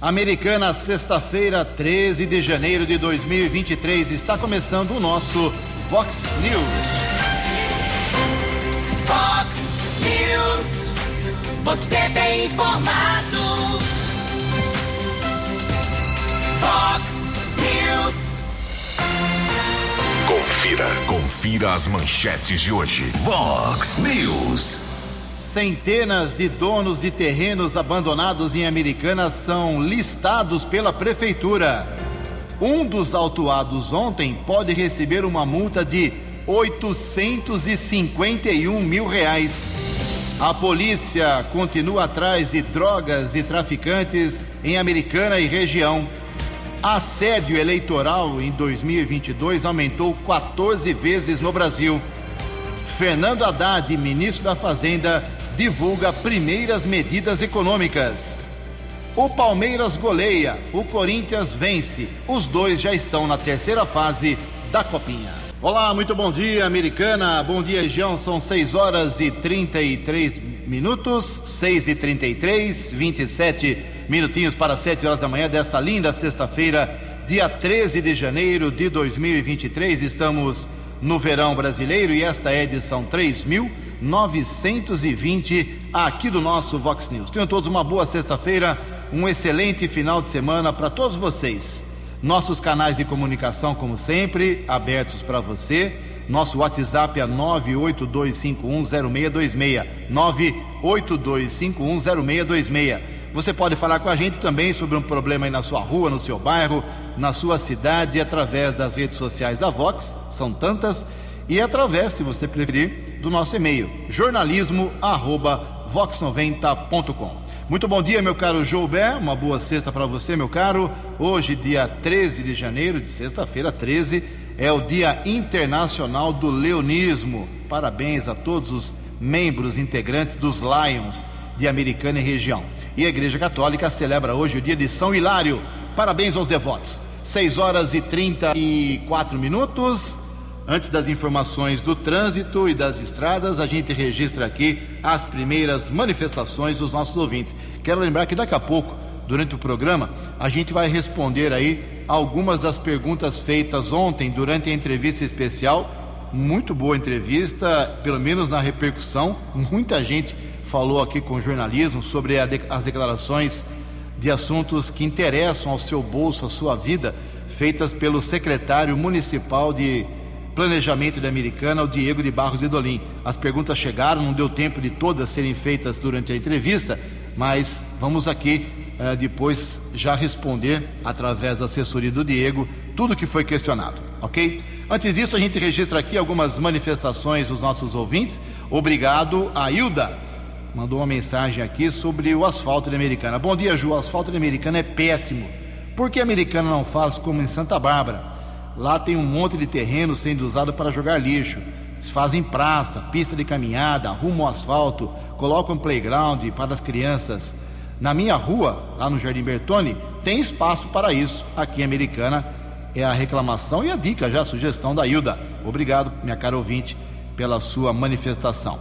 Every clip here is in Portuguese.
Americana, sexta-feira, 13 de janeiro de 2023, está começando o nosso Vox News. Vox News, você tem informado. Vox News. Confira, confira as manchetes de hoje. Vox News. Centenas de donos de terrenos abandonados em Americana são listados pela prefeitura. Um dos autuados ontem pode receber uma multa de 851 mil reais. A polícia continua atrás de drogas e traficantes em Americana e região. Assédio eleitoral em 2022 aumentou 14 vezes no Brasil. Fernando Haddad, ministro da Fazenda, divulga primeiras medidas econômicas. O Palmeiras goleia, o Corinthians vence. Os dois já estão na terceira fase da Copinha. Olá, muito bom dia, americana. Bom dia, região. São 6 horas e 33 minutos. 6 e 33, 27 minutinhos para 7 horas da manhã desta linda sexta-feira, dia 13 de janeiro de 2023. Estamos no verão brasileiro e esta é a edição 3920 aqui do nosso Vox News. Tenham todos uma boa sexta-feira, um excelente final de semana para todos vocês. Nossos canais de comunicação, como sempre, abertos para você. Nosso WhatsApp é 982510626. 982510626. Você pode falar com a gente também sobre um problema aí na sua rua, no seu bairro, na sua cidade, através das redes sociais da Vox, são tantas, e através, se você preferir, do nosso e-mail, jornalismo@vox90.com. Muito bom dia, meu caro Joubert. Uma boa sexta para você, meu caro. Hoje, dia 13 de janeiro, de sexta-feira 13, é o Dia Internacional do Leonismo. Parabéns a todos os membros integrantes dos Lions de Americana e região. E a Igreja Católica celebra hoje o dia de São Hilário. Parabéns aos devotos. 6 horas e 34 minutos. Antes das informações do trânsito e das estradas, a gente registra aqui as primeiras manifestações dos nossos ouvintes. Quero lembrar que daqui a pouco, durante o programa, a gente vai responder aí algumas das perguntas feitas ontem durante a entrevista especial. Muito boa entrevista, pelo menos na repercussão. Muita gente falou aqui com o jornalismo sobre as declarações de assuntos que interessam ao seu bolso, à sua vida, feitas pelo secretário municipal de Planejamento de Americana, o Diego de Barros de Dolim. As perguntas chegaram, não deu tempo de todas serem feitas durante a entrevista, mas vamos aqui uh, depois já responder através da assessoria do Diego tudo que foi questionado, ok? Antes disso, a gente registra aqui algumas manifestações dos nossos ouvintes. Obrigado a Hilda, mandou uma mensagem aqui sobre o asfalto de Americana. Bom dia, Ju. O asfalto de Americana é péssimo. Por que a Americana não faz como em Santa Bárbara? Lá tem um monte de terreno sendo usado para jogar lixo. Eles fazem praça, pista de caminhada, arrumam asfalto, colocam playground para as crianças. Na minha rua, lá no Jardim Bertone, tem espaço para isso. Aqui em Americana é a reclamação e a dica, já a sugestão da Hilda. Obrigado, minha cara ouvinte, pela sua manifestação.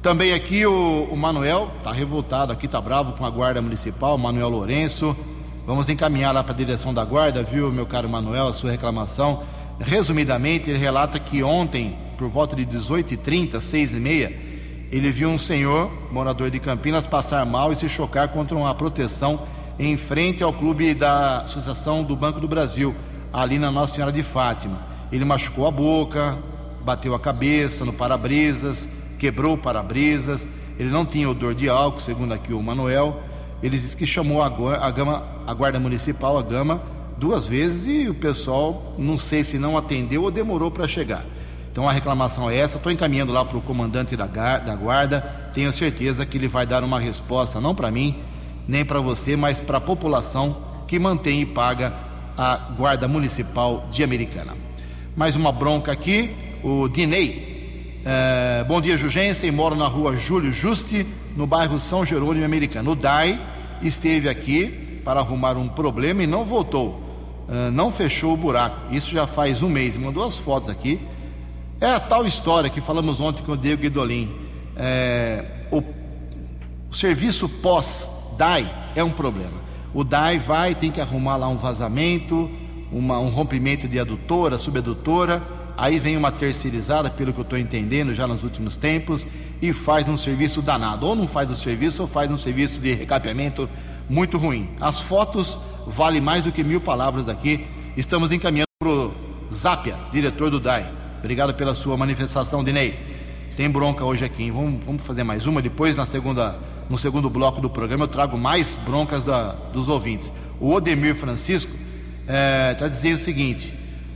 Também aqui o, o Manuel está revoltado aqui, está bravo com a guarda municipal, Manuel Lourenço. Vamos encaminhar lá para a direção da guarda, viu, meu caro Manuel, a sua reclamação. Resumidamente, ele relata que ontem, por volta de 18h30, 6h30, ele viu um senhor, morador de Campinas, passar mal e se chocar contra uma proteção em frente ao clube da Associação do Banco do Brasil, ali na Nossa Senhora de Fátima. Ele machucou a boca, bateu a cabeça no para-brisas, quebrou o para-brisas. Ele não tinha odor de álcool, segundo aqui o Manuel ele disse que chamou a, a, gama, a guarda municipal, a gama, duas vezes e o pessoal, não sei se não atendeu ou demorou para chegar. Então a reclamação é essa. Estou encaminhando lá para o comandante da, da guarda. Tenho certeza que ele vai dar uma resposta, não para mim, nem para você, mas para a população que mantém e paga a guarda municipal de Americana. Mais uma bronca aqui. O Dinei. É, bom dia, Jugensen. Moro na rua Júlio Juste, no bairro São Jerônimo Americano. O DAI esteve aqui para arrumar um problema e não voltou, uh, não fechou o buraco. Isso já faz um mês, mandou as fotos aqui. É a tal história que falamos ontem com o Diego Guidolin. É, o, o serviço pós-DAI é um problema. O DAI vai, tem que arrumar lá um vazamento, uma, um rompimento de adutora, subadutora, aí vem uma terceirizada, pelo que eu estou entendendo já nos últimos tempos, e faz um serviço danado. Ou não faz o serviço, ou faz um serviço de recapeamento muito ruim. As fotos valem mais do que mil palavras aqui. Estamos encaminhando para o Zapia, diretor do DAI. Obrigado pela sua manifestação, Dinei. Tem bronca hoje aqui, hein? Vamos, vamos fazer mais uma. Depois, na segunda, no segundo bloco do programa, eu trago mais broncas da, dos ouvintes. O Odemir Francisco está é, tá dizendo o seguinte: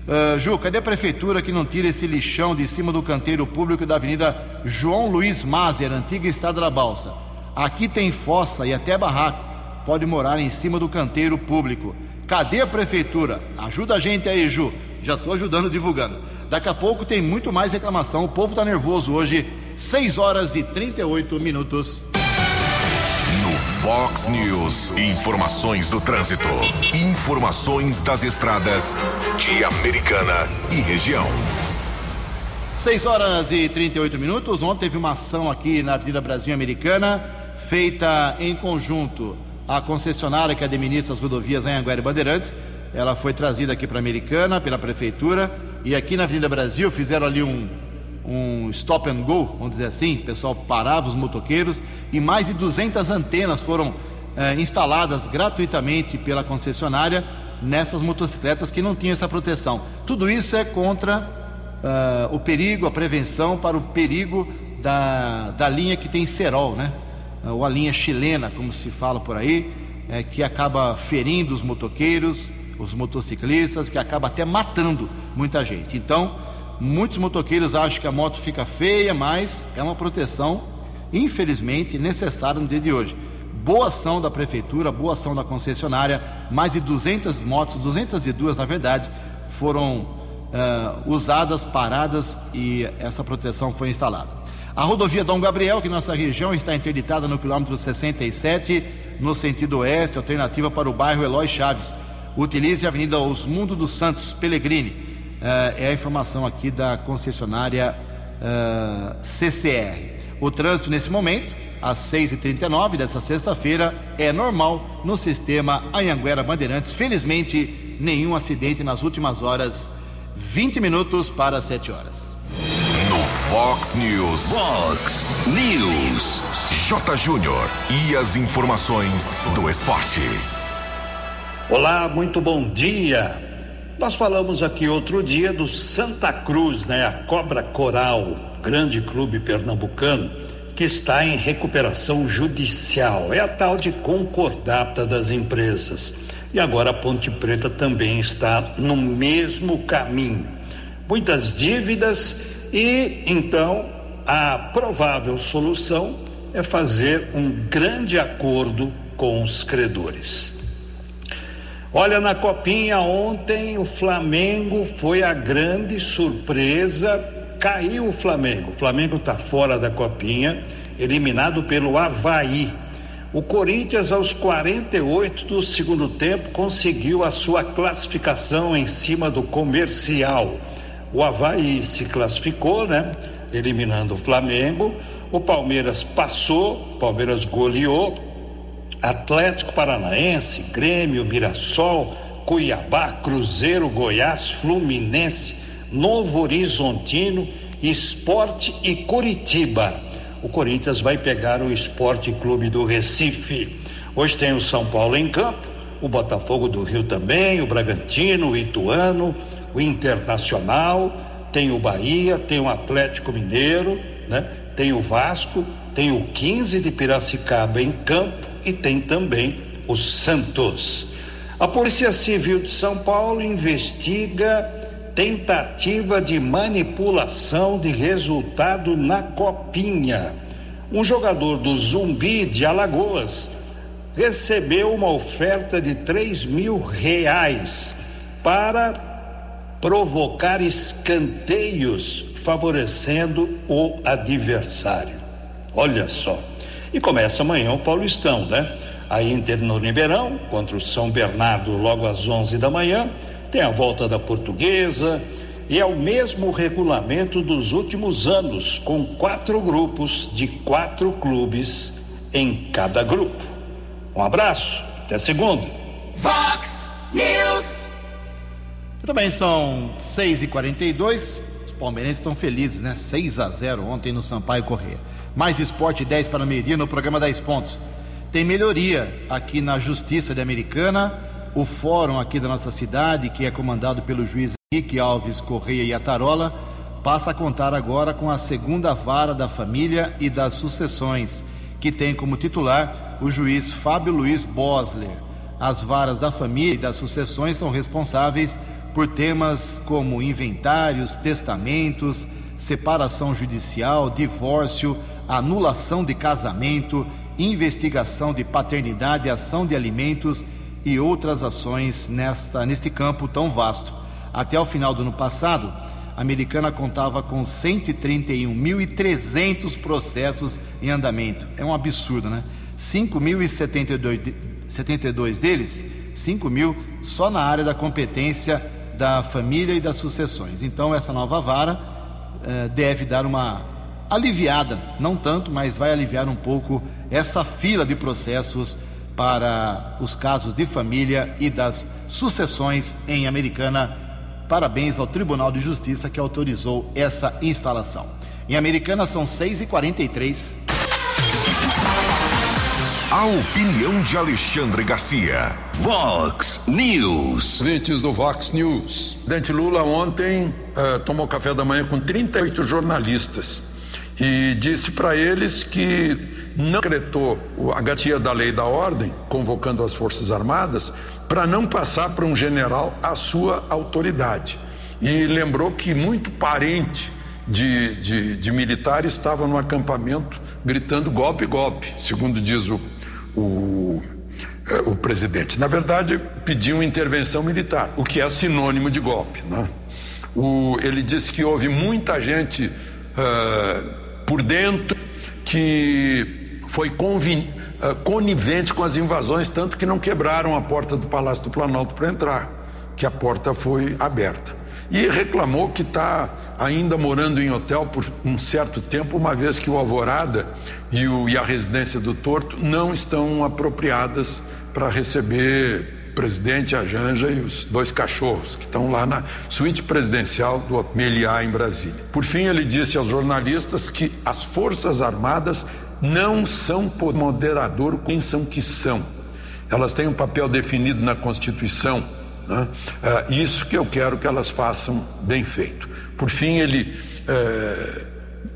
uh, Ju, cadê a prefeitura que não tira esse lixão de cima do canteiro público da Avenida João Luiz Mazer, antiga Estrada da Balsa? Aqui tem fossa e até barraco. Pode morar em cima do canteiro público. Cadê a prefeitura? Ajuda a gente aí, Ju. Já estou ajudando, divulgando. Daqui a pouco tem muito mais reclamação. O povo está nervoso hoje. 6 horas e 38 minutos. No Fox News, informações do trânsito. Informações das estradas de Americana e região. 6 horas e 38 minutos. Ontem teve uma ação aqui na Avenida Brasil Americana, feita em conjunto a concessionária que administra as rodovias Anhanguera e Bandeirantes. Ela foi trazida aqui para a Americana pela prefeitura e aqui na Avenida Brasil fizeram ali um, um stop and go, vamos dizer assim. O pessoal parava os motoqueiros e mais de 200 antenas foram eh, instaladas gratuitamente pela concessionária nessas motocicletas que não tinham essa proteção. Tudo isso é contra uh, o perigo, a prevenção para o perigo da, da linha que tem cerol, né? Ou a linha chilena, como se fala por aí, é, que acaba ferindo os motoqueiros, os motociclistas, que acaba até matando muita gente. Então, muitos motoqueiros acham que a moto fica feia, mas é uma proteção, infelizmente, necessária no dia de hoje. Boa ação da prefeitura, boa ação da concessionária, mais de 200 motos, 202 na verdade, foram uh, usadas, paradas e essa proteção foi instalada. A rodovia Dom Gabriel, que nossa região está interditada no quilômetro 67, no sentido oeste, alternativa para o bairro Eloy Chaves. Utilize a Avenida Osmundo dos Santos Pellegrini. Uh, é a informação aqui da concessionária eh, CCR. O trânsito nesse momento, às 6h39 dessa sexta-feira, é normal no sistema Anhanguera Bandeirantes. Felizmente, nenhum acidente nas últimas horas. 20 minutos para 7 horas. Fox News. Fox News. J. Júnior. E as informações do esporte. Olá, muito bom dia. Nós falamos aqui outro dia do Santa Cruz, né? A Cobra Coral, grande clube pernambucano, que está em recuperação judicial. É a tal de concordata das empresas. E agora a Ponte Preta também está no mesmo caminho. Muitas dívidas e então a provável solução é fazer um grande acordo com os credores. Olha, na Copinha ontem o Flamengo foi a grande surpresa, caiu o Flamengo. O Flamengo está fora da Copinha, eliminado pelo Havaí. O Corinthians, aos 48 do segundo tempo, conseguiu a sua classificação em cima do comercial. O Havaí se classificou, né? Eliminando o Flamengo. O Palmeiras passou, Palmeiras goleou. Atlético Paranaense, Grêmio, Mirassol, Cuiabá, Cruzeiro, Goiás, Fluminense, Novo Horizontino, Esporte e Curitiba. O Corinthians vai pegar o Esporte Clube do Recife. Hoje tem o São Paulo em campo, o Botafogo do Rio também, o Bragantino, o Ituano, o Internacional, tem o Bahia, tem o Atlético Mineiro, né? tem o Vasco, tem o 15 de Piracicaba em campo e tem também o Santos. A Polícia Civil de São Paulo investiga tentativa de manipulação de resultado na Copinha. Um jogador do Zumbi de Alagoas recebeu uma oferta de 3 mil reais para provocar escanteios favorecendo o adversário. Olha só. E começa amanhã o Paulistão, né? A Inter no Ribeirão contra o São Bernardo logo às 11 da manhã. Tem a volta da Portuguesa e é o mesmo regulamento dos últimos anos, com quatro grupos de quatro clubes em cada grupo. Um abraço Até segunda. Fox News. Muito bem, são 6h42. Os palmeirenses estão felizes, né? 6 a 0 ontem no Sampaio Correia. Mais esporte 10 para meio-dia no programa 10 pontos. Tem melhoria aqui na Justiça de Americana. O fórum aqui da nossa cidade, que é comandado pelo juiz Henrique Alves Correia e Atarola, passa a contar agora com a segunda vara da família e das sucessões, que tem como titular o juiz Fábio Luiz Bosler. As varas da família e das sucessões são responsáveis por temas como inventários, testamentos, separação judicial, divórcio, anulação de casamento, investigação de paternidade, ação de alimentos e outras ações nesta, neste campo tão vasto. Até o final do ano passado, a americana contava com 131.300 processos em andamento. É um absurdo, né? 5.072 72 deles, 5 mil só na área da competência da família e das sucessões. Então, essa nova vara eh, deve dar uma aliviada, não tanto, mas vai aliviar um pouco essa fila de processos para os casos de família e das sucessões em Americana. Parabéns ao Tribunal de Justiça que autorizou essa instalação. Em Americana são 6h43. A opinião de Alexandre Garcia. Vox News. Ouvintes do Vox News. O presidente Lula ontem uh, tomou café da manhã com 38 jornalistas e disse para eles que não decretou a garantia da lei da ordem, convocando as Forças Armadas, para não passar para um general a sua autoridade. E lembrou que muito parente de, de, de militar estava no acampamento gritando golpe, golpe, segundo diz o o, o presidente. Na verdade, pediu intervenção militar, o que é sinônimo de golpe. Né? O, ele disse que houve muita gente uh, por dentro que foi convin, uh, conivente com as invasões, tanto que não quebraram a porta do Palácio do Planalto para entrar, que a porta foi aberta. E reclamou que está ainda morando em hotel por um certo tempo, uma vez que o Alvorada e, o, e a residência do Torto não estão apropriadas para receber presidente, a Janja e os dois cachorros que estão lá na suíte presidencial do Meliá em Brasília. Por fim, ele disse aos jornalistas que as Forças Armadas não são moderador, quem são que são. Elas têm um papel definido na Constituição. Né? É, isso que eu quero que elas façam bem feito. Por fim, ele é,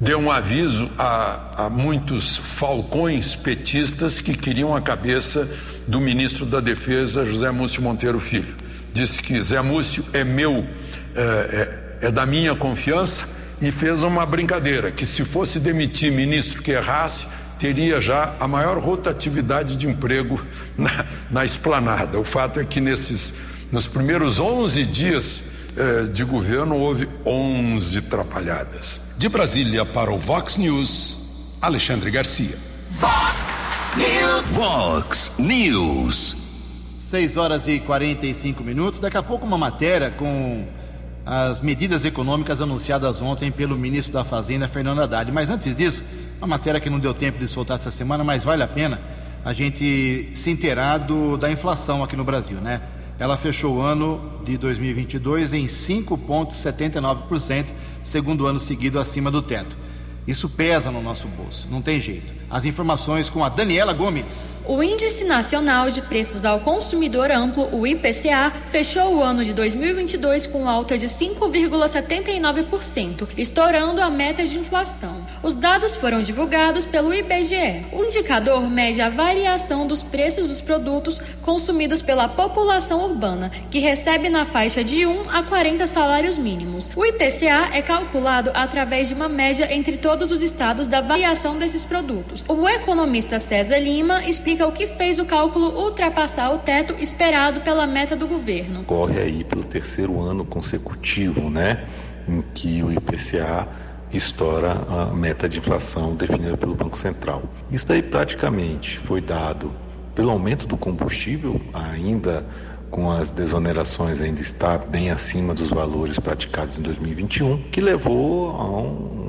deu um aviso a, a muitos falcões petistas que queriam a cabeça do ministro da Defesa, José Múcio Monteiro Filho. Disse que Zé Múcio é meu, é, é, é da minha confiança e fez uma brincadeira: que se fosse demitir ministro que errasse, teria já a maior rotatividade de emprego na, na esplanada. O fato é que nesses, nos primeiros 11 dias eh, de governo houve 11 atrapalhadas. De Brasília para o Vox News, Alexandre Garcia. Vox News. Vox News. 6 horas e 45 minutos. Daqui a pouco, uma matéria com as medidas econômicas anunciadas ontem pelo ministro da Fazenda, Fernando Haddad. Mas antes disso, uma matéria que não deu tempo de soltar essa semana, mas vale a pena a gente se inteirar do, da inflação aqui no Brasil, né? ela fechou o ano de 2022 em 5,79%, segundo ano seguido acima do teto. Isso pesa no nosso bolso, não tem jeito. As informações com a Daniela Gomes. O Índice Nacional de Preços ao Consumidor Amplo, o IPCA, fechou o ano de 2022 com alta de 5,79%, estourando a meta de inflação. Os dados foram divulgados pelo IBGE. O indicador mede a variação dos preços dos produtos consumidos pela população urbana, que recebe na faixa de 1 a 40 salários mínimos. O IPCA é calculado através de uma média entre todos os estados da variação desses produtos. O economista César Lima explica o que fez o cálculo ultrapassar o teto esperado pela meta do governo. Corre aí pelo terceiro ano consecutivo, né, em que o IPCA estoura a meta de inflação definida pelo Banco Central. Isso daí praticamente foi dado pelo aumento do combustível, ainda com as desonerações ainda está bem acima dos valores praticados em 2021, que levou a um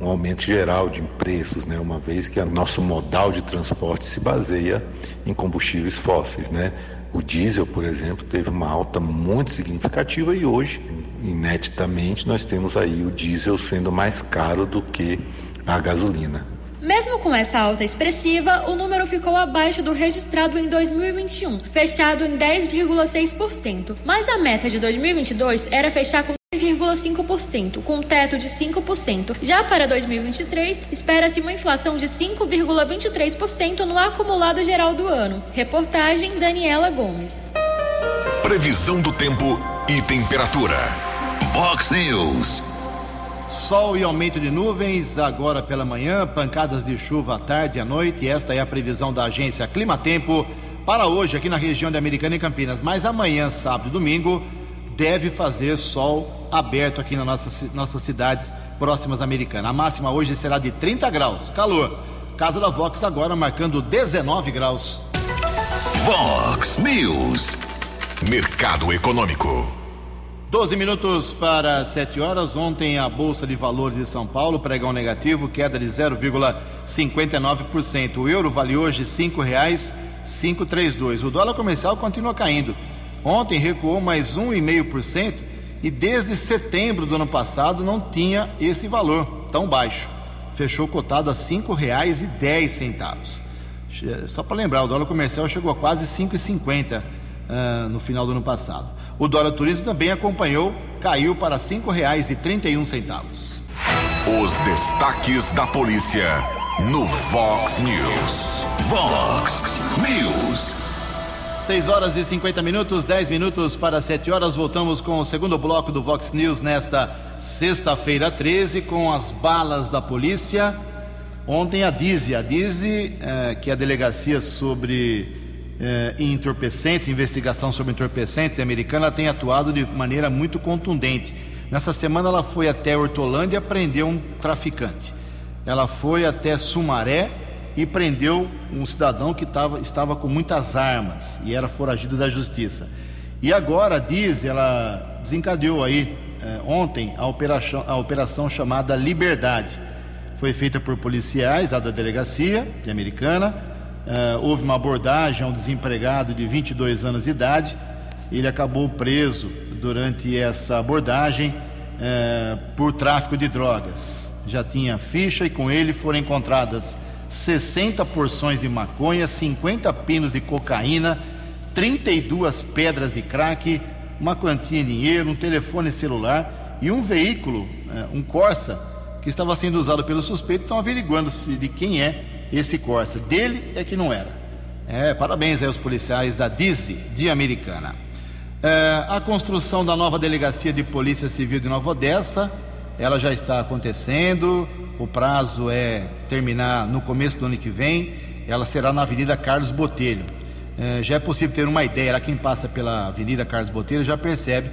um aumento geral de preços, né? uma vez que o nosso modal de transporte se baseia em combustíveis fósseis. Né? O diesel, por exemplo, teve uma alta muito significativa e hoje, ineditamente, nós temos aí o diesel sendo mais caro do que a gasolina. Mesmo com essa alta expressiva, o número ficou abaixo do registrado em 2021, fechado em 10,6%. Mas a meta de 2022 era fechar com 3,5%, com um teto de 5%. Já para 2023, espera-se uma inflação de 5,23% no acumulado geral do ano. Reportagem Daniela Gomes. Previsão do tempo e temperatura. Vox News. Sol e aumento de nuvens agora pela manhã, pancadas de chuva à tarde e à noite. Esta é a previsão da agência Climatempo para hoje aqui na região de Americana e Campinas. Mas amanhã, sábado e domingo, deve fazer sol aberto aqui nas nossas, nossas cidades próximas Americana. A máxima hoje será de 30 graus, calor. Casa da Vox agora marcando 19 graus. Vox News. Mercado Econômico. 12 minutos para 7 horas. Ontem a Bolsa de Valores de São Paulo, pregão negativo, queda de 0,59%. O euro vale hoje R$ 5,532. O dólar comercial continua caindo. Ontem recuou mais 1,5% e desde setembro do ano passado não tinha esse valor tão baixo. Fechou cotado a R$ 5,10. Só para lembrar, o dólar comercial chegou a quase 5,50 uh, no final do ano passado. O dólar turismo também acompanhou, caiu para R$ 5,31. Os destaques da polícia no Vox News. Vox News. 6 horas e 50 minutos, 10 minutos para 7 horas. Voltamos com o segundo bloco do Vox News nesta sexta-feira 13, com as balas da polícia. Ontem a DIZI, a DIZI, eh, que é a delegacia sobre eh, entorpecentes, investigação sobre entorpecentes americana, tem atuado de maneira muito contundente. Nessa semana ela foi até Hortolândia e prendeu um traficante. Ela foi até Sumaré e prendeu um cidadão que tava, estava com muitas armas e era foragido da justiça. E agora, diz, ela desencadeou aí eh, ontem a operação, a operação chamada Liberdade. Foi feita por policiais da delegacia de Americana Uh, houve uma abordagem a um desempregado de 22 anos de idade. Ele acabou preso durante essa abordagem uh, por tráfico de drogas. Já tinha ficha e com ele foram encontradas 60 porções de maconha, 50 pinos de cocaína, 32 pedras de crack, uma quantia de dinheiro, um telefone celular e um veículo, uh, um Corsa, que estava sendo usado pelo suspeito. Estão averiguando se de quem é esse Corsa. Dele é que não era. É, parabéns aí aos policiais da DISE de Americana. É, a construção da nova delegacia de Polícia Civil de Nova Odessa, ela já está acontecendo. O prazo é terminar no começo do ano que vem. Ela será na Avenida Carlos Botelho. É, já é possível ter uma ideia. Quem passa pela Avenida Carlos Botelho já percebe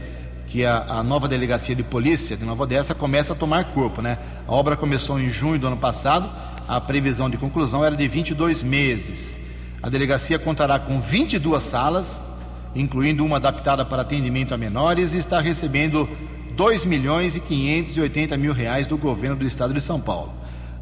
que a, a, nova delegacia de polícia de Nova Odessa começa a tomar corpo, né? A obra começou em junho do ano passado a previsão de conclusão era de 22 meses. A delegacia contará com 22 salas, incluindo uma adaptada para atendimento a menores, e está recebendo 2 milhões e 580 mil reais do governo do estado de São Paulo.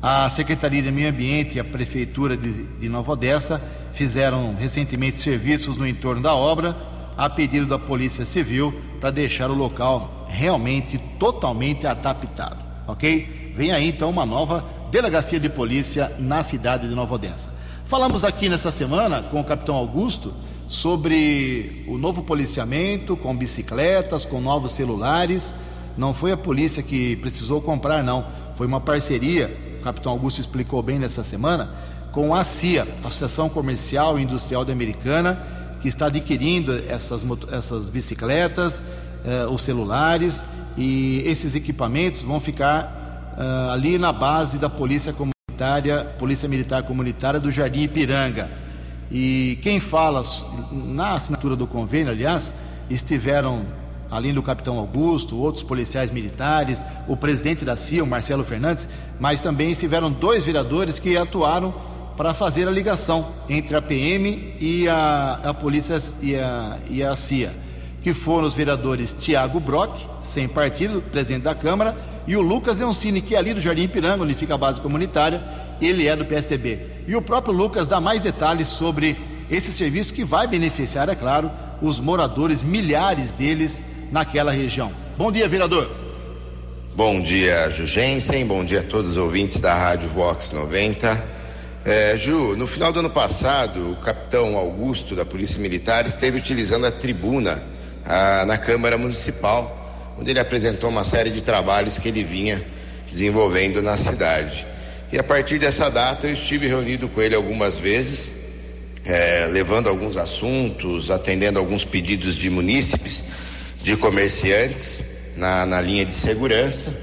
A Secretaria de Meio Ambiente e a Prefeitura de, de Nova Odessa fizeram recentemente serviços no entorno da obra, a pedido da Polícia Civil, para deixar o local realmente totalmente adaptado. Ok? Vem aí então uma nova delegacia de polícia na cidade de Nova Odessa. Falamos aqui nessa semana com o capitão Augusto sobre o novo policiamento com bicicletas, com novos celulares. Não foi a polícia que precisou comprar, não. Foi uma parceria, o capitão Augusto explicou bem nessa semana, com a CIA, Associação Comercial e Industrial da Americana, que está adquirindo essas, essas bicicletas, eh, os celulares, e esses equipamentos vão ficar uh, ali na base da Polícia Comunitária, Polícia Militar Comunitária do Jardim Ipiranga. E quem fala na assinatura do convênio, aliás, estiveram além do capitão Augusto, outros policiais militares, o presidente da CIA, o Marcelo Fernandes, mas também estiveram dois vereadores que atuaram para fazer a ligação entre a PM e a, a polícia e a, e a CIA, que foram os vereadores Tiago Brock, sem partido, presidente da Câmara, E o Lucas Leoncini, que é ali do Jardim Ipiranga, onde fica a base comunitária, ele é do PSTB. E o próprio Lucas dá mais detalhes sobre esse serviço que vai beneficiar, é claro, os moradores, milhares deles naquela região. Bom dia, vereador. Bom dia, Jugensen. Bom dia a todos os ouvintes da Rádio Vox 90. É, Ju, no final do ano passado, o capitão Augusto da Polícia Militar esteve utilizando a tribuna a, na Câmara Municipal, onde ele apresentou uma série de trabalhos que ele vinha desenvolvendo na cidade. E a partir dessa data eu estive reunido com ele algumas vezes, é, levando alguns assuntos, atendendo alguns pedidos de munícipes, de comerciantes na, na linha de segurança.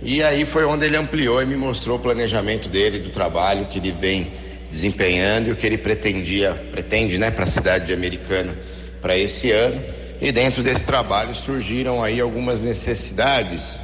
E aí foi onde ele ampliou e me mostrou o planejamento dele, do trabalho que ele vem desempenhando e o que ele pretendia, pretende, né, para a cidade de Americana para esse ano. E dentro desse trabalho surgiram aí algumas necessidades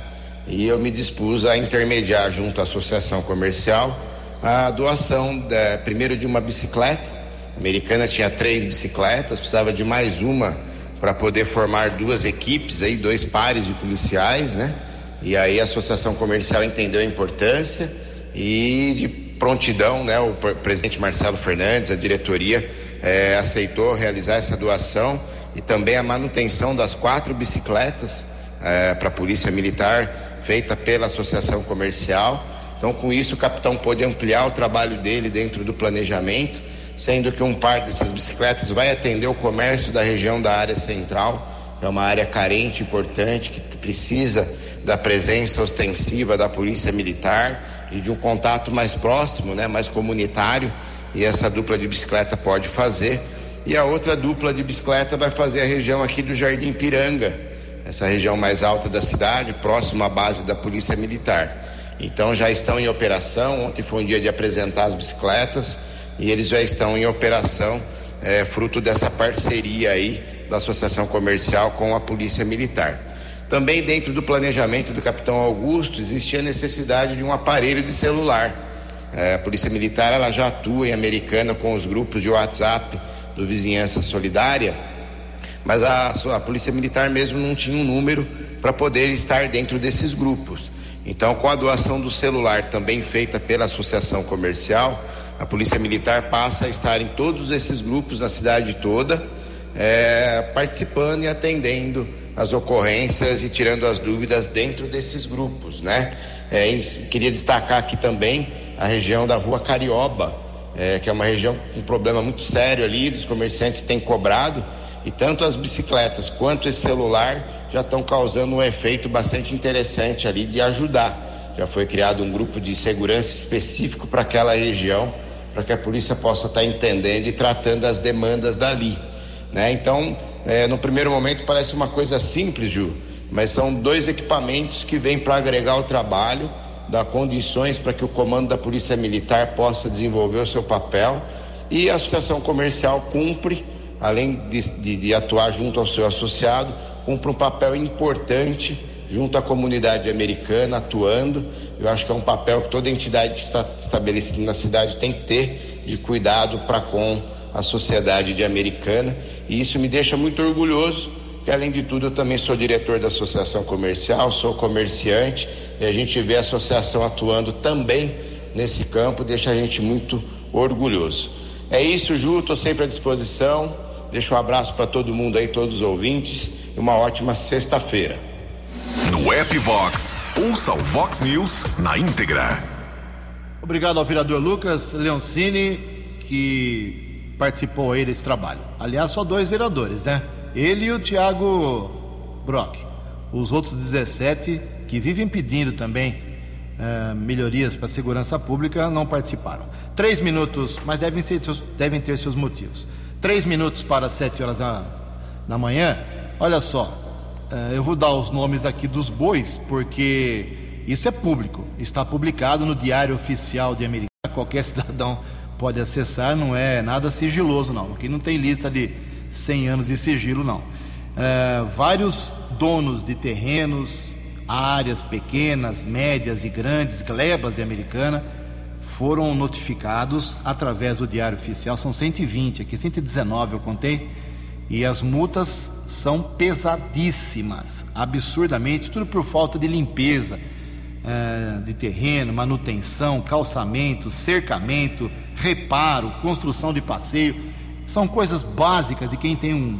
e eu me dispus a intermediar junto à associação comercial a doação da, primeiro de uma bicicleta. A americana tinha três bicicletas, precisava de mais uma para poder formar duas equipes aí, dois pares de policiais, né? E aí a associação comercial entendeu a importância e de prontidão, né? O presidente Marcelo Fernandes, a diretoria é, aceitou realizar essa doação e também a manutenção das quatro bicicletas é, para a polícia militar feita pela associação comercial. Então, com isso, o capitão pôde ampliar o trabalho dele dentro do planejamento sendo que um par dessas bicicletas vai atender o comércio da região da área central, que é uma área carente, importante, que precisa da presença ostensiva da polícia militar e de um contato mais próximo, né, mais comunitário, e essa dupla de bicicleta pode fazer. E a outra dupla de bicicleta vai fazer a região aqui do Jardim Piranga, essa região mais alta da cidade, próximo à base da Polícia Militar. Então já estão em operação. Ontem foi um dia de apresentar as bicicletas e eles já estão em operação, é, fruto dessa parceria aí da Associação Comercial com a Polícia Militar. Também dentro do planejamento do Capitão Augusto existia a necessidade de um aparelho de celular. É, a Polícia Militar ela já atua em Americana com os grupos de WhatsApp do Vizinhança Solidária, mas a, a Polícia Militar mesmo não tinha um número para poder estar dentro desses grupos. Então, com a doação do celular também feita pela Associação Comercial, a Polícia Militar passa a estar em todos esses grupos na cidade toda, é, participando e atendendo as ocorrências e tirando as dúvidas dentro desses grupos, né? É, queria destacar aqui também a região da Rua Carioba, é, que é uma região com um problema muito sério ali, os comerciantes têm cobrado e tanto as bicicletas quanto esse celular já estão causando um efeito bastante interessante ali de ajudar. Já foi criado um grupo de segurança específico para aquela região para que a polícia possa estar entendendo e tratando as demandas dali. Né? Então, é, no primeiro momento parece uma coisa simples, Ju, mas são dois equipamentos que vêm para agregar o trabalho, dar condições para que o comando da Polícia Militar possa desenvolver o seu papel e a associação comercial cumpre, além de, de, de atuar junto ao seu associado, cumpre um papel importante junto à comunidade americana, atuando. Eu acho que é um papel que toda entidade que está estabelecida na cidade tem que ter de cuidado para com a sociedade de americana. E isso me deixa muito orgulhoso, que além de tudo eu também sou diretor da associação comercial, sou comerciante, e a gente vê a associação atuando também nesse campo, deixa a gente muito orgulhoso. É isso, Ju, estou sempre à disposição. Deixo um abraço para todo mundo aí, todos os ouvintes, e uma ótima sexta-feira. No app Vox, ouça o Vox News na íntegra. Obrigado ao vereador Lucas Leoncini, que participou aí desse trabalho. Aliás, só dois vereadores, né? Ele e o Tiago Brock. Os outros 17 que vivem pedindo também uh, melhorias para a segurança pública não participaram. Três minutos, mas devem, ser, devem ter seus motivos. Três minutos para sete horas da, da manhã. Olha só, é, eu vou dar os nomes aqui dos bois, porque isso é público, está publicado no Diário Oficial de Americana, qualquer cidadão pode acessar, não é nada sigiloso, não. Aqui não tem lista de 100 anos de sigilo, não. É, vários donos de terrenos, áreas pequenas, médias e grandes, glebas de Americana, foram notificados através do Diário Oficial, são 120, aqui 119 eu contei e as multas são pesadíssimas, absurdamente, tudo por falta de limpeza. eh, de terreno, manutenção, calçamento, cercamento, reparo, construção de passeio. São coisas básicas de quem tem um,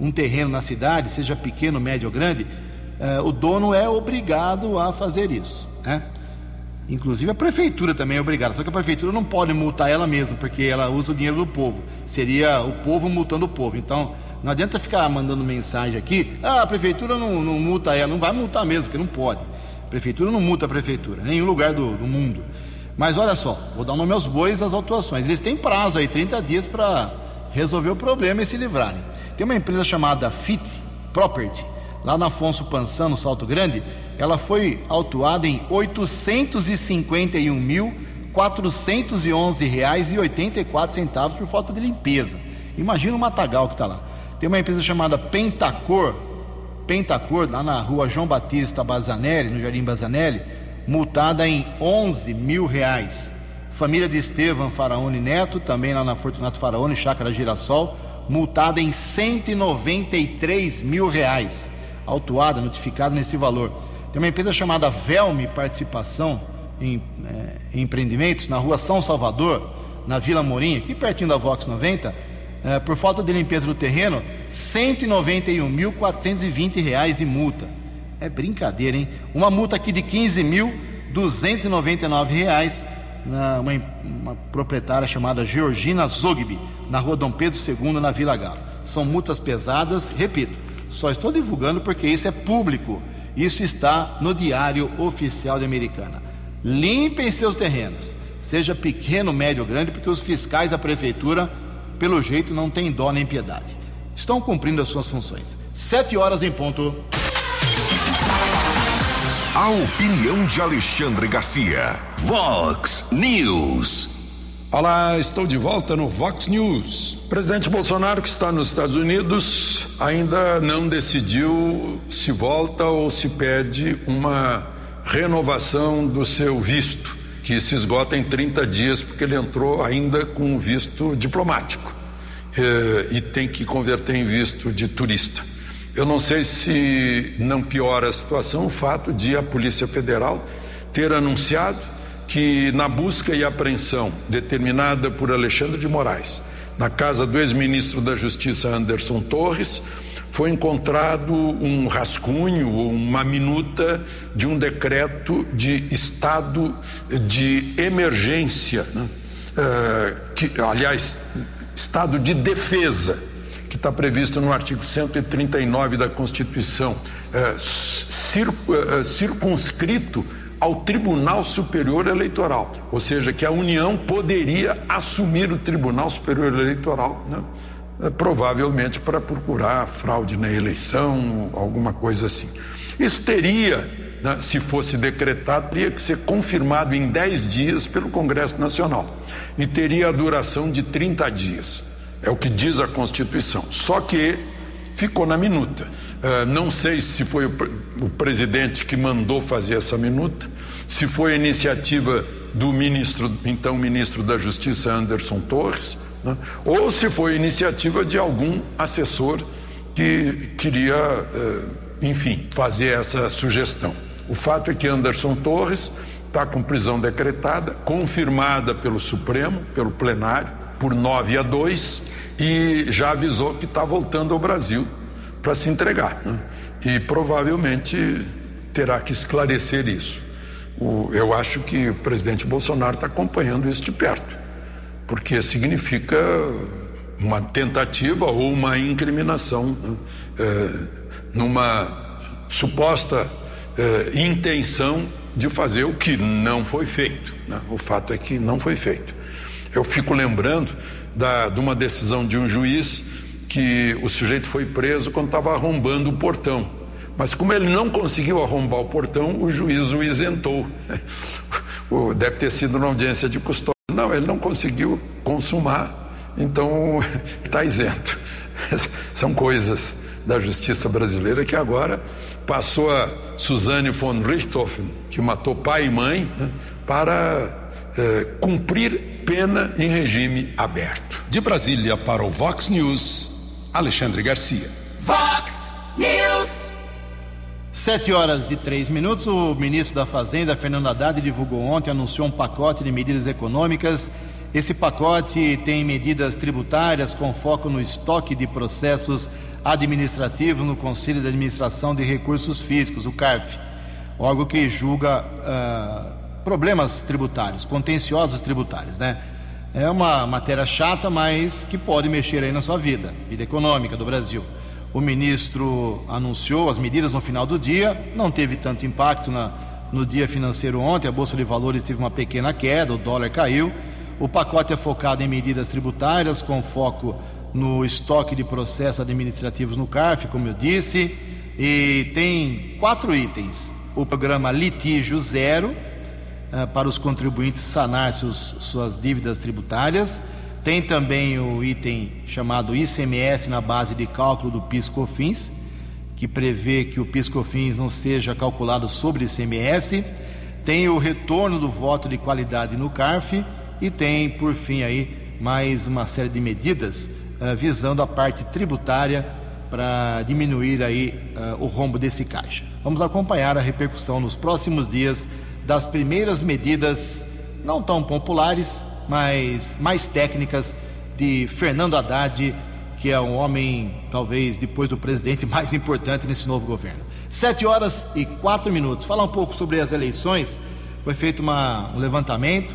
um terreno na cidade, seja pequeno, médio ou grande, eh, o dono é obrigado a fazer isso. Né? Inclusive a prefeitura também é obrigada, só que a prefeitura não pode multar ela mesma, porque ela usa o dinheiro do povo. Seria o povo multando o povo. Então, não adianta ficar mandando mensagem aqui, ah, a prefeitura não, não multa ela, não vai multar mesmo, porque não pode. A prefeitura não multa a prefeitura, nenhum lugar do, do mundo. Mas olha só, vou dar nome aos bois das autuações. Eles têm prazo aí, 30 dias, para resolver o problema e se livrarem. Tem uma empresa chamada Fit Property, lá na Afonso Pansan, no Salto Grande, ela foi autuada em R$ 851.411,84 por falta de limpeza. Imagina o matagal que está lá. Tem uma empresa chamada Pentacor, Pentacor, lá na rua João Batista Bazanelli, no Jardim Bazanelli, multada em 11 mil reais. Família de Estevam Faraone Neto, também lá na Fortunato Faraone, Chácara Girassol, multada em 193 mil reais. Autuada, notificada nesse valor. Tem uma empresa chamada Velme Participação em, é, em Empreendimentos, na rua São Salvador, na Vila Morim, aqui pertinho da Vox 90, é, por falta de limpeza do terreno, R$ 191.420 de multa. É brincadeira, hein? Uma multa aqui de R$ 15.299 na uma, uma proprietária chamada Georgina Zogby, na rua Dom Pedro II, na Vila Galo. São multas pesadas, repito, só estou divulgando porque isso é público. Isso está no Diário Oficial de Americana. Limpem seus terrenos, seja pequeno, médio ou grande, porque os fiscais da prefeitura, pelo jeito, não têm dó nem piedade. Estão cumprindo as suas funções. Sete horas em ponto. A opinião de Alexandre Garcia. Vox News. Olá, estou de volta no Vox News. Presidente Bolsonaro, que está nos Estados Unidos, ainda não decidiu se volta ou se pede uma renovação do seu visto, que se esgota em 30 dias, porque ele entrou ainda com visto diplomático eh, e tem que converter em visto de turista. Eu não sei se não piora a situação o fato de a Polícia Federal ter anunciado que na busca e apreensão determinada por Alexandre de Moraes, na casa do ex-ministro da Justiça Anderson Torres, foi encontrado um rascunho ou uma minuta de um decreto de estado de emergência, né? uh, que, aliás, estado de defesa que está previsto no artigo 139 da Constituição, cir, é, circunscrito ao Tribunal Superior Eleitoral, ou seja, que a União poderia assumir o Tribunal Superior Eleitoral, né? Provavelmente para procurar fraude na eleição, alguma coisa assim. Isso teria, né, se fosse decretado, teria que ser confirmado em 10 dias pelo Congresso Nacional e teria a duração de 30 dias. É o que diz a Constituição. Só que ficou na minuta. Uh, não sei se foi o, o, presidente que mandou fazer essa minuta, se foi iniciativa do ministro, então ministro da Justiça Anderson Torres, né? ou se foi iniciativa de algum assessor que queria, uh, enfim, fazer essa sugestão. O fato é que Anderson Torres está com prisão decretada, confirmada pelo Supremo, pelo plenário, por 9 a 2 e já avisou que está voltando ao Brasil para se entregar. Né? E provavelmente terá que esclarecer isso. O, eu acho que o presidente Bolsonaro está acompanhando isso de perto, porque significa uma tentativa ou uma incriminação né? é, numa suposta é, intenção de fazer o que não foi feito. Né? O fato é que não foi feito. Eu fico lembrando da, de uma decisão de um juiz que o sujeito foi preso quando estava arrombando o portão. Mas como ele não conseguiu arrombar o portão, o juiz o isentou. Deve ter sido uma audiência de custódia. Não, ele não conseguiu consumar, então está isento. São coisas da justiça brasileira que agora passou a Suzane von Richthofen, que matou pai e mãe, né, para eh, cumprir pena em regime aberto. De Brasília para o Vox News, Alexandre Garcia. Vox News. Sete horas e três minutos. O ministro da Fazenda, Fernando Haddad, divulgou ontem, anunciou um pacote de medidas econômicas. Esse pacote tem medidas tributárias com foco no estoque de processos administrativos no Conselho de Administração de Recursos Físicos, o CARF, órgão que julga uh, problemas tributários, contenciosos tributários, né? É uma matéria chata, mas que pode mexer aí na sua vida, vida econômica do Brasil. O ministro anunciou as medidas no final do dia, não teve tanto impacto na, no dia financeiro ontem, a Bolsa de Valores teve uma pequena queda, o dólar caiu. O pacote é focado em medidas tributárias, com foco no estoque de processos administrativos no CARF, como eu disse, e tem quatro itens. O programa Litígio Zero, eh, para os contribuintes sanar seus, suas dívidas tributárias tem também o item chamado ICMS na base de cálculo do PIS/COFINS, que prevê que o PIS/COFINS não seja calculado sobre ICMS. Tem o retorno do voto de qualidade no CARF e tem, por fim, aí mais uma série de medidas uh, visando a parte tributária para diminuir aí uh, o rombo desse caixa. Vamos acompanhar a repercussão nos próximos dias das primeiras medidas não tão populares mas mais técnicas de Fernando Haddad, que é um homem, talvez, depois do presidente, mais importante nesse novo governo. Sete horas e quatro minutos. Falar um pouco sobre as eleições. Foi feito uma, um levantamento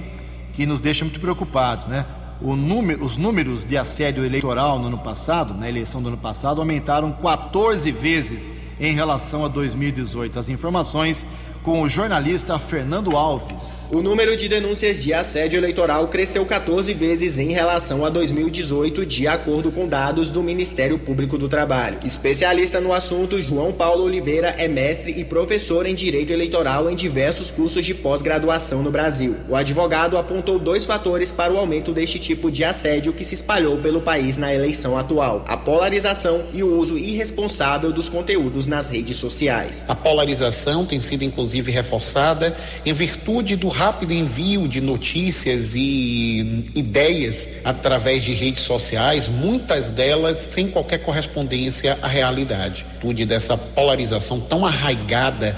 que nos deixa muito preocupados, né? Número, os números de assédio eleitoral no ano passado, na eleição do ano passado, aumentaram 14 vezes em relação a 2018. As informações com o jornalista Fernando Alves. O número de denúncias de assédio eleitoral cresceu 14 vezes em relação a 2018, de acordo com dados do Ministério Público do Trabalho. Especialista no assunto, João Paulo Oliveira é mestre e professor em Direito Eleitoral em diversos cursos de pós-graduação no Brasil. O advogado apontou dois fatores para o aumento deste tipo de assédio que se espalhou pelo país na eleição atual: a polarização e o uso irresponsável dos conteúdos nas redes sociais. A polarização tem sido inclusive inclusive reforçada, em virtude do rápido envio de notícias e ideias através de redes sociais, muitas delas sem qualquer correspondência à realidade. Tudo dessa polarização tão arraigada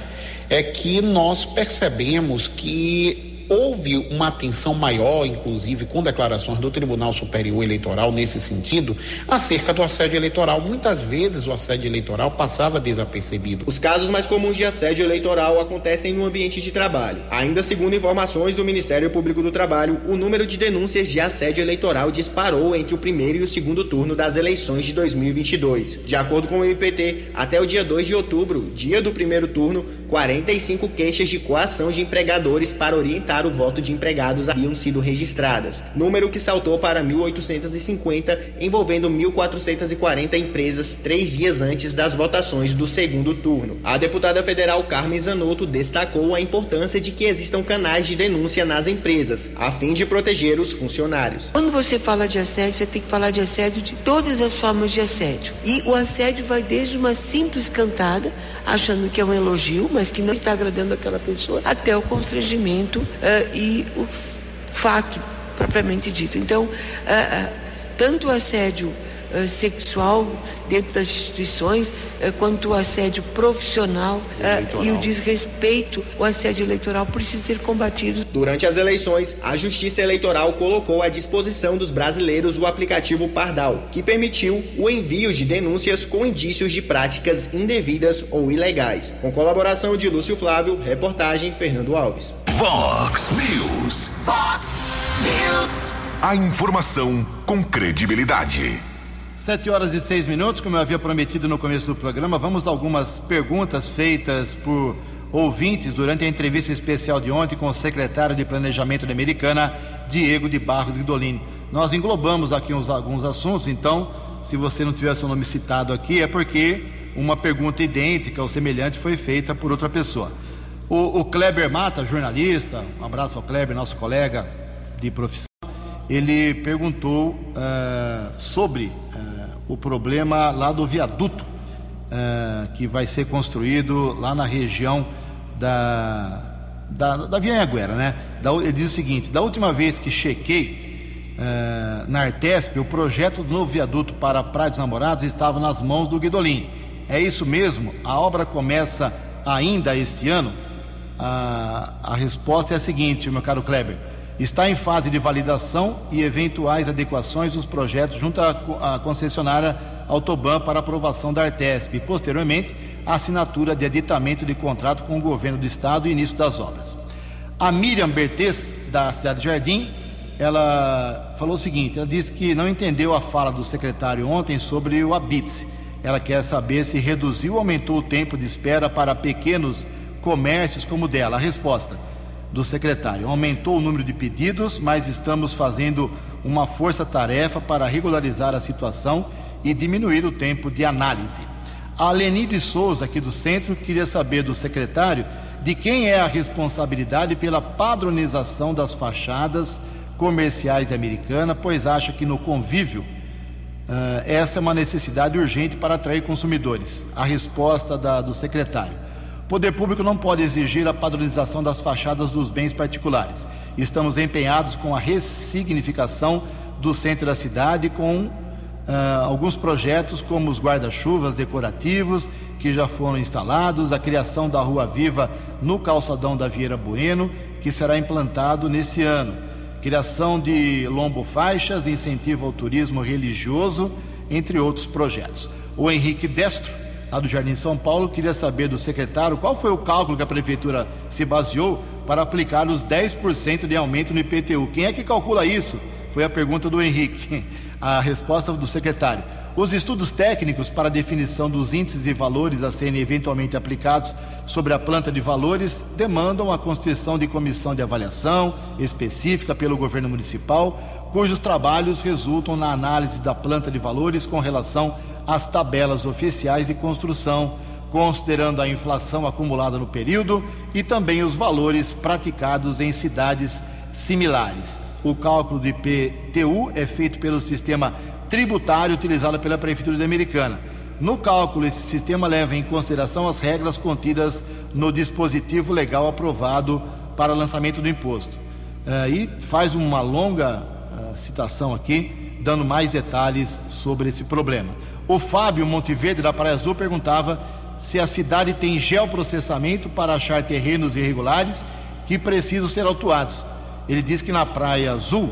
é que nós percebemos que houve uma atenção maior, inclusive com declarações do Tribunal Superior Eleitoral nesse sentido, acerca do assédio eleitoral. Muitas vezes o assédio eleitoral passava desapercebido. Os casos mais comuns de assédio eleitoral acontecem no ambiente de trabalho. Ainda segundo informações do Ministério Público do Trabalho, o número de denúncias de assédio eleitoral disparou entre o primeiro e o segundo turno das eleições de 2022. De acordo com o MPT, até o dia 2 de outubro, dia do primeiro turno, 45 queixas de coação de empregadores para orientar o voto de empregados haviam sido registradas, número que saltou para 1.850, envolvendo 1.440 empresas três dias antes das votações do segundo turno. A deputada federal Carmen Zanotto destacou a importância de que existam canais de denúncia nas empresas, a fim de proteger os funcionários. Quando você fala de assédio, você tem que falar de assédio de todas as formas de assédio. E o assédio vai desde uma simples cantada, achando que é um elogio, mas que não está agradando aquela pessoa, até o constrangimento uh, e o fato propriamente dito. Então, uh, uh, tanto o assédio sexual dentro das instituições, quanto o assédio profissional e o desrespeito, o assédio eleitoral precisa ser combatido. Durante as eleições, a Justiça Eleitoral colocou à disposição dos brasileiros o aplicativo Pardal, que permitiu o envio de denúncias com indícios de práticas indevidas ou ilegais. Com colaboração de Lúcio Flávio, reportagem Fernando Alves. Vox News. Vox News. A informação com credibilidade. Sete horas e seis minutos, como eu havia prometido no começo do programa, vamos a algumas perguntas feitas por ouvintes durante a entrevista especial de ontem com o secretário de Planejamento da Americana, Diego de Barros Guidolini. Nós englobamos aqui uns, alguns assuntos, então, se você não tiver seu nome citado aqui, é porque uma pergunta idêntica ou semelhante foi feita por outra pessoa. O, o Kleber Mata, jornalista, um abraço ao Kleber, nosso colega de profissão, ele perguntou uh, sobre o problema lá do viaduto uh, que vai ser construído lá na região da, da, da Via Anguera, né? Da, ele diz o seguinte: da última vez que chequei na Artesp, o projeto do novo viaduto para Praia dos Namorados estava nas mãos do Guidolin. É isso mesmo? A obra começa ainda este ano? A, a resposta é a seguinte, meu caro Kleber. Está em fase de validação e eventuais adequações dos projetos junto à, concessionária Autoban para aprovação da Artesp e, posteriormente, a assinatura de aditamento de contrato com o governo do estado e início das obras. A Miriam Bertes, da cidade de Jardim, ela falou o seguinte: ela disse que não entendeu a fala do secretário ontem sobre o ABITS. Ela quer saber se reduziu ou aumentou o tempo de espera para pequenos comércios como o dela. A resposta do secretário: aumentou o número de pedidos, mas estamos fazendo uma força-tarefa para regularizar a situação e diminuir o tempo de análise. A Leni de Souza, aqui do centro, queria saber do secretário de quem é a responsabilidade pela padronização das fachadas comerciais da Americana, pois acha que no convívio uh, essa é uma necessidade urgente para atrair consumidores. A resposta da, do secretário: poder público não pode exigir a padronização das fachadas dos bens particulares. Estamos empenhados com a ressignificação do centro da cidade com uh, alguns projetos como os guarda-chuvas decorativos que já foram instalados, a criação da Rua Viva no calçadão da Vieira Bueno, que será implantado nesse ano criação de lombo-faixas, incentivo ao turismo religioso, entre outros projetos. O Henrique Destro, lá do Jardim São Paulo, queria saber do secretário qual foi o cálculo que a prefeitura se baseou para aplicar os 10% de aumento no IPTU. Quem é que calcula isso? Foi a pergunta do Henrique. A resposta do secretário. Os estudos técnicos para definição dos índices e valores a serem eventualmente aplicados sobre a planta de valores demandam a constituição de comissão de avaliação específica pelo governo municipal, cujos trabalhos resultam na análise da planta de valores com relação às tabelas oficiais de construção, considerando a inflação acumulada no período e também os valores praticados em cidades similares. O cálculo do IPTU é feito pelo sistema tributário utilizada pela Prefeitura de Americana. No cálculo, esse sistema leva em consideração as regras contidas no dispositivo legal aprovado para lançamento do imposto. Uh, e faz uma longa uh, citação aqui, dando mais detalhes sobre esse problema. O Fábio Monteverde, da Praia Azul, perguntava se a cidade tem geoprocessamento para achar terrenos irregulares que precisam ser autuados. Ele diz que na Praia Azul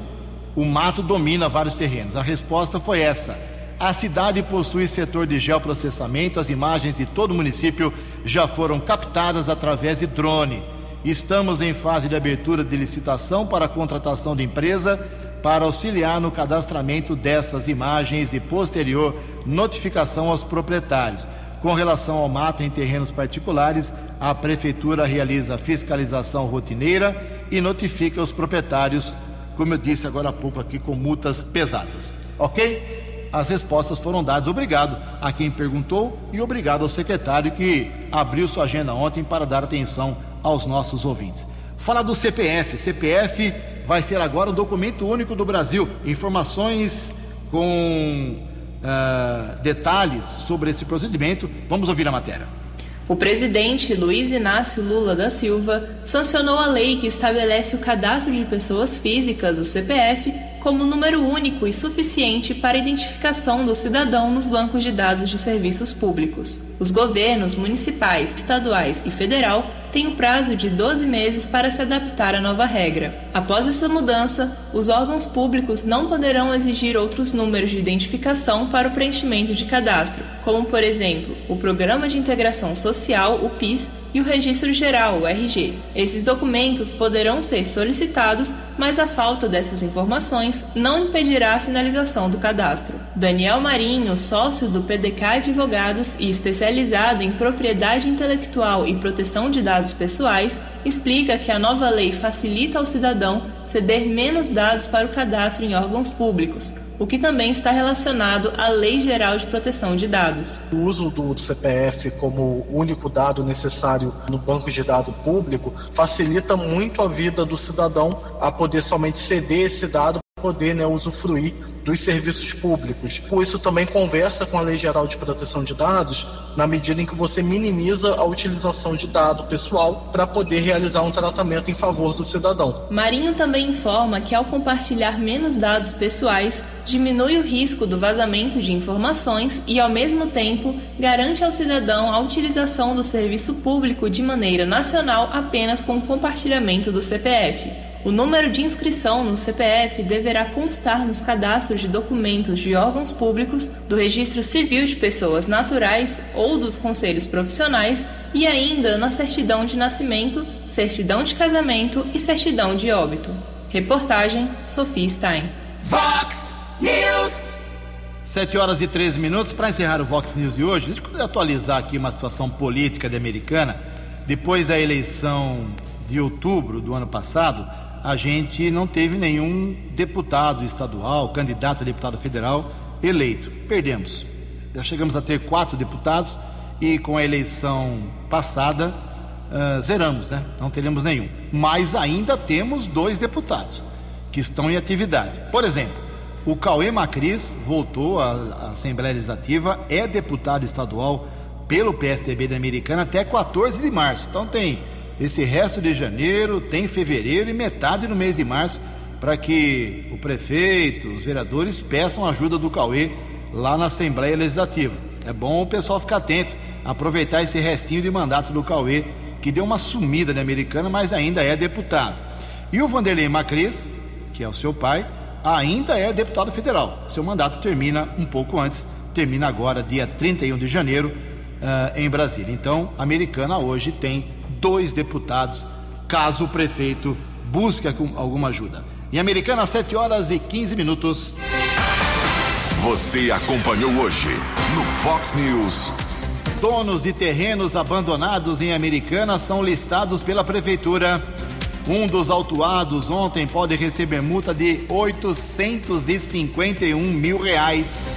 o mato domina vários terrenos. A resposta foi essa. A cidade possui setor de geoprocessamento, as imagens de todo o município já foram captadas através de drone. Estamos em fase de abertura de licitação para a contratação de empresa para auxiliar no cadastramento dessas imagens e posterior notificação aos proprietários. Com relação ao mato em terrenos particulares, a prefeitura realiza fiscalização rotineira e notifica os proprietários como eu disse agora há pouco aqui, com multas pesadas. Ok? As respostas foram dadas. Obrigado a quem perguntou e obrigado ao secretário que abriu sua agenda ontem para dar atenção aos nossos ouvintes. Fala do CPF. CPF vai ser agora um documento único do Brasil. Informações com uh, detalhes sobre esse procedimento. Vamos ouvir a matéria. O presidente Luiz Inácio Lula da Silva sancionou a lei que estabelece o cadastro de pessoas físicas, o CPF, como número único e suficiente para a identificação do cidadão nos bancos de dados de serviços públicos. Os governos municipais, estaduais e federal têm o um prazo de 12 meses para se adaptar à nova regra. Após essa mudança, os órgãos públicos não poderão exigir outros números de identificação para o preenchimento de cadastro, como, por exemplo, o Programa de Integração Social, o PIS, e o Registro Geral, o RG. Esses documentos poderão ser solicitados, mas a falta dessas informações não impedirá a finalização do cadastro. Daniel Marinho, sócio do PDK Advogados e especializado em propriedade intelectual e proteção de dados pessoais, explica que a nova lei facilita ao cidadão ceder menos dados para o cadastro em órgãos públicos, o que também está relacionado à Lei Geral de Proteção de Dados. O uso do CPF como único dado necessário no banco de dados público facilita muito a vida do cidadão a poder somente ceder esse dado, poder né, usufruir dos serviços públicos. Isso também conversa com a Lei Geral de Proteção de Dados, na medida em que você minimiza a utilização de dado pessoal para poder realizar um tratamento em favor do cidadão. Marinho também informa que ao compartilhar menos dados pessoais, diminui o risco do vazamento de informações e, ao mesmo tempo, garante ao cidadão a utilização do serviço público de maneira nacional apenas com o compartilhamento do CPF. O número de inscrição no CPF deverá constar nos cadastros de documentos de órgãos públicos, do Registro Civil de Pessoas Naturais ou dos conselhos profissionais e ainda na certidão de nascimento, certidão de casamento e certidão de óbito. Reportagem Sofia Stein. Vox News. 7 horas e 13 minutos. Para encerrar o Vox News de hoje, deixa eu atualizar aqui uma situação política de Americana. Depois da eleição de outubro do ano passado, a gente não teve nenhum deputado estadual, candidato a deputado federal eleito. Perdemos. Já chegamos a ter quatro deputados e com a eleição passada uh, zeramos, né? Não teremos nenhum. Mas ainda temos dois deputados que estão em atividade. Por exemplo, o Cauê Macris voltou à Assembleia Legislativa, é deputado estadual pelo PSDB da Americana até 14 de março. Então tem esse resto de janeiro, tem fevereiro e metade no mês de março para que o prefeito, os vereadores peçam ajuda do Cauê lá na Assembleia Legislativa. É bom o pessoal ficar atento, aproveitar esse restinho de mandato do Cauê, que deu uma sumida na americana, mas ainda é deputado. E o Vanderlei Macris, que é o seu pai, ainda é deputado federal. Seu mandato termina um pouco antes, termina agora, dia 31 de janeiro, uh, em Brasília. Então, a americana hoje tem dois deputados, caso o prefeito busque alguma ajuda. Em Americana, 7 horas e 15 minutos. Você acompanhou hoje no Fox News. Donos de terrenos abandonados em Americana são listados pela prefeitura. Um dos autuados ontem pode receber multa de 851 mil reais.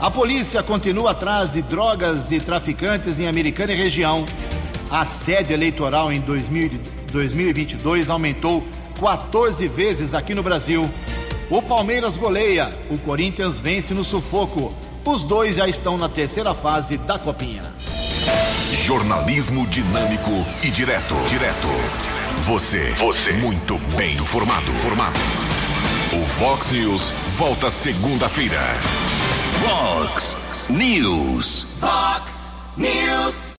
A polícia continua atrás de drogas e traficantes em Americana e região. A sede eleitoral em 2022 aumentou 14 vezes aqui no Brasil. O Palmeiras goleia, o Corinthians vence no sufoco. Os dois já estão na terceira fase da Copinha. Jornalismo dinâmico e direto. Direto. Você. Você. Muito bem informado. Formado. O Fox News volta segunda-feira. Fox News. Fox News.